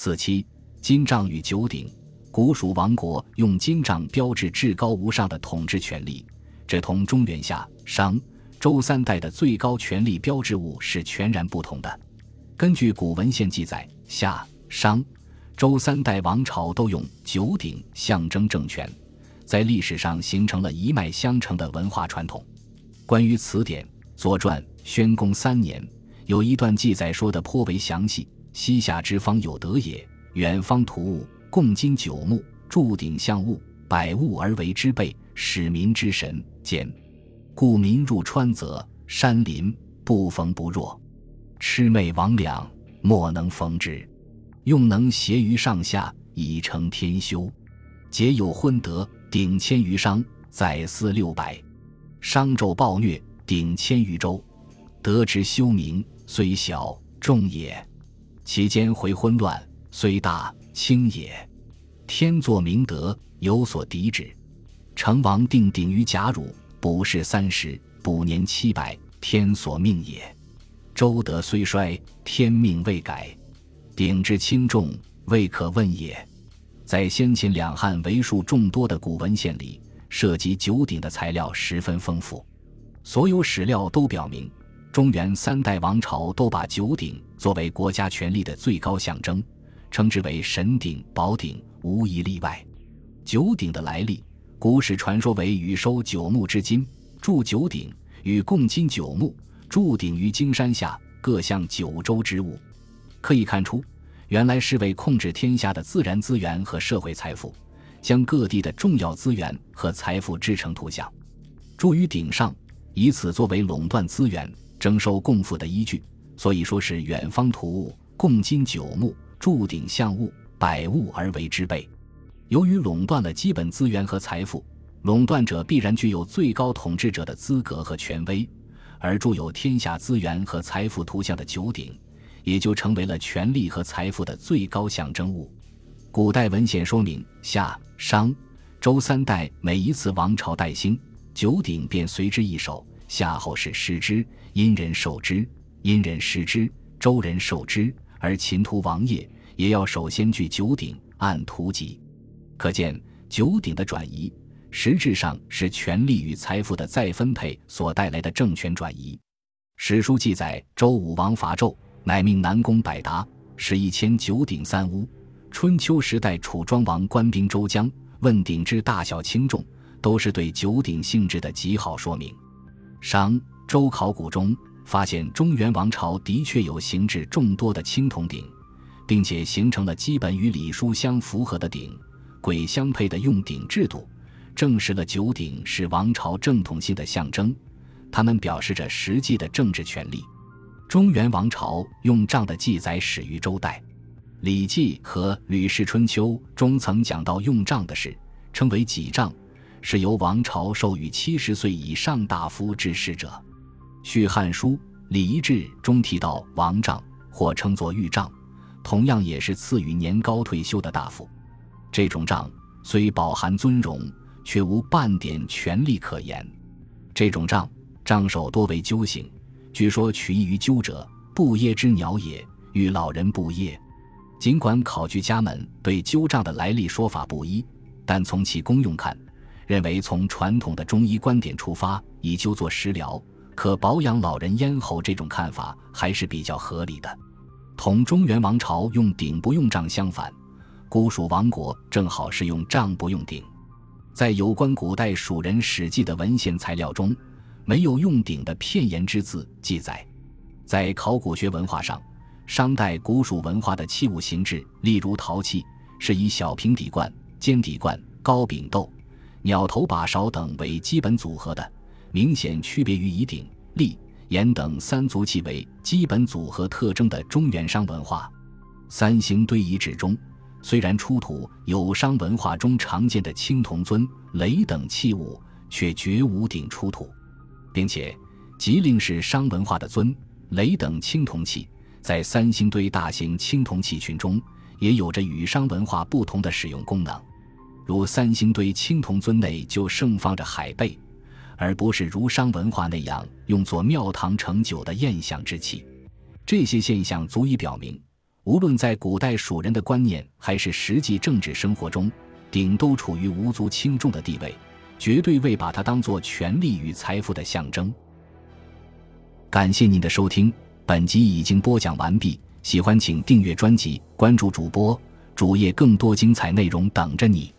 四七金杖与九鼎，古蜀王国用金杖标志至高无上的统治权力，这同中原夏商周三代的最高权力标志物是全然不同的。根据古文献记载，夏商周三代王朝都用九鼎象征政权，在历史上形成了一脉相承的文化传统。关于此典，《左传》宣公三年有一段记载，说的颇为详细。西夏之方有德也，远方图物，共金九木，铸鼎象物，百物而为之备，使民之神坚。故民入川泽山林，不逢不若。魑魅魍魉，莫能逢之。用能协于上下，以成天修。皆有昏德，鼎千余商，宰司六百。商纣暴虐，鼎千余州，得之修明，虽小众也。其间回昏乱，虽大轻也。天作明德，有所抵止。成王定鼎于甲汝，卜世三十，卜年七百，天所命也。周德虽衰，天命未改。鼎之轻重，未可问也。在先秦两汉为数众多的古文献里。涉及九鼎的材料十分丰富，所有史料都表明，中原三代王朝都把九鼎作为国家权力的最高象征，称之为神鼎、宝鼎，无一例外。九鼎的来历，古史传说为禹收九牧之金，铸九鼎，与共金九牧，铸鼎于荆山下，各向九州之物。可以看出，原来是为控制天下的自然资源和社会财富。将各地的重要资源和财富制成图像，铸于鼎上，以此作为垄断资源、征收贡赋的依据。所以说是远方图物，共金九木，铸鼎象物，百物而为之备。由于垄断了基本资源和财富，垄断者必然具有最高统治者的资格和权威，而铸有天下资源和财富图像的九鼎，也就成为了权力和财富的最高象征物。古代文献说明，夏、商、周三代每一次王朝代兴，九鼎便随之一手。夏后氏失之，殷人受之；殷人失之，周人受之。而秦屠王业也要首先据九鼎，按图籍。可见九鼎的转移，实质上是权力与财富的再分配所带来的政权转移。史书记载，周武王伐纣，乃命南宫百达，使一千九鼎三屋。春秋时代，楚庄王官兵周江，问鼎之大小轻重，都是对九鼎性质的极好说明。商周考古中发现，中原王朝的确有形制众多的青铜鼎，并且形成了基本与礼书相符合的鼎簋相配的用鼎制度，证实了九鼎是王朝正统性的象征，它们表示着实际的政治权利。中原王朝用杖的记载始于周代。《礼记》和《吕氏春秋》中曾讲到用杖的事，称为己杖，是由王朝授予七十岁以上大夫治世者。《续汉书·礼仪志》中提到王杖，或称作御杖，同样也是赐予年高退休的大夫。这种杖虽饱含尊荣，却无半点权力可言。这种杖，杖首多为鸠形，据说取意于鸠者，不耶之鸟也，与老人不耶。尽管考据家们对鸠杖的来历说法不一，但从其功用看，认为从传统的中医观点出发，以灸作食疗，可保养老人咽喉这种看法还是比较合理的。同中原王朝用鼎不用杖相反，古蜀王国正好是用杖不用鼎。在有关古代蜀人史记的文献材料中，没有用鼎的片言之字记载。在考古学文化上。商代古蜀文化的器物形制，例如陶器，是以小平底罐、尖底罐、高柄豆、鸟头把勺等为基本组合的，明显区别于以鼎、立、盐等三足器为基本组合特征的中原商文化。三星堆遗址中，虽然出土有商文化中常见的青铜尊、雷等器物，却绝无鼎出土，并且吉林是商文化的尊、雷等青铜器。在三星堆大型青铜器群中，也有着与商文化不同的使用功能，如三星堆青铜尊内就盛放着海贝，而不是如商文化那样用作庙堂盛酒的宴享之器。这些现象足以表明，无论在古代蜀人的观念，还是实际政治生活中，鼎都处于无足轻重的地位，绝对未把它当作权力与财富的象征。感谢您的收听，本集已经播讲完毕。喜欢请订阅专辑，关注主播主页，更多精彩内容等着你。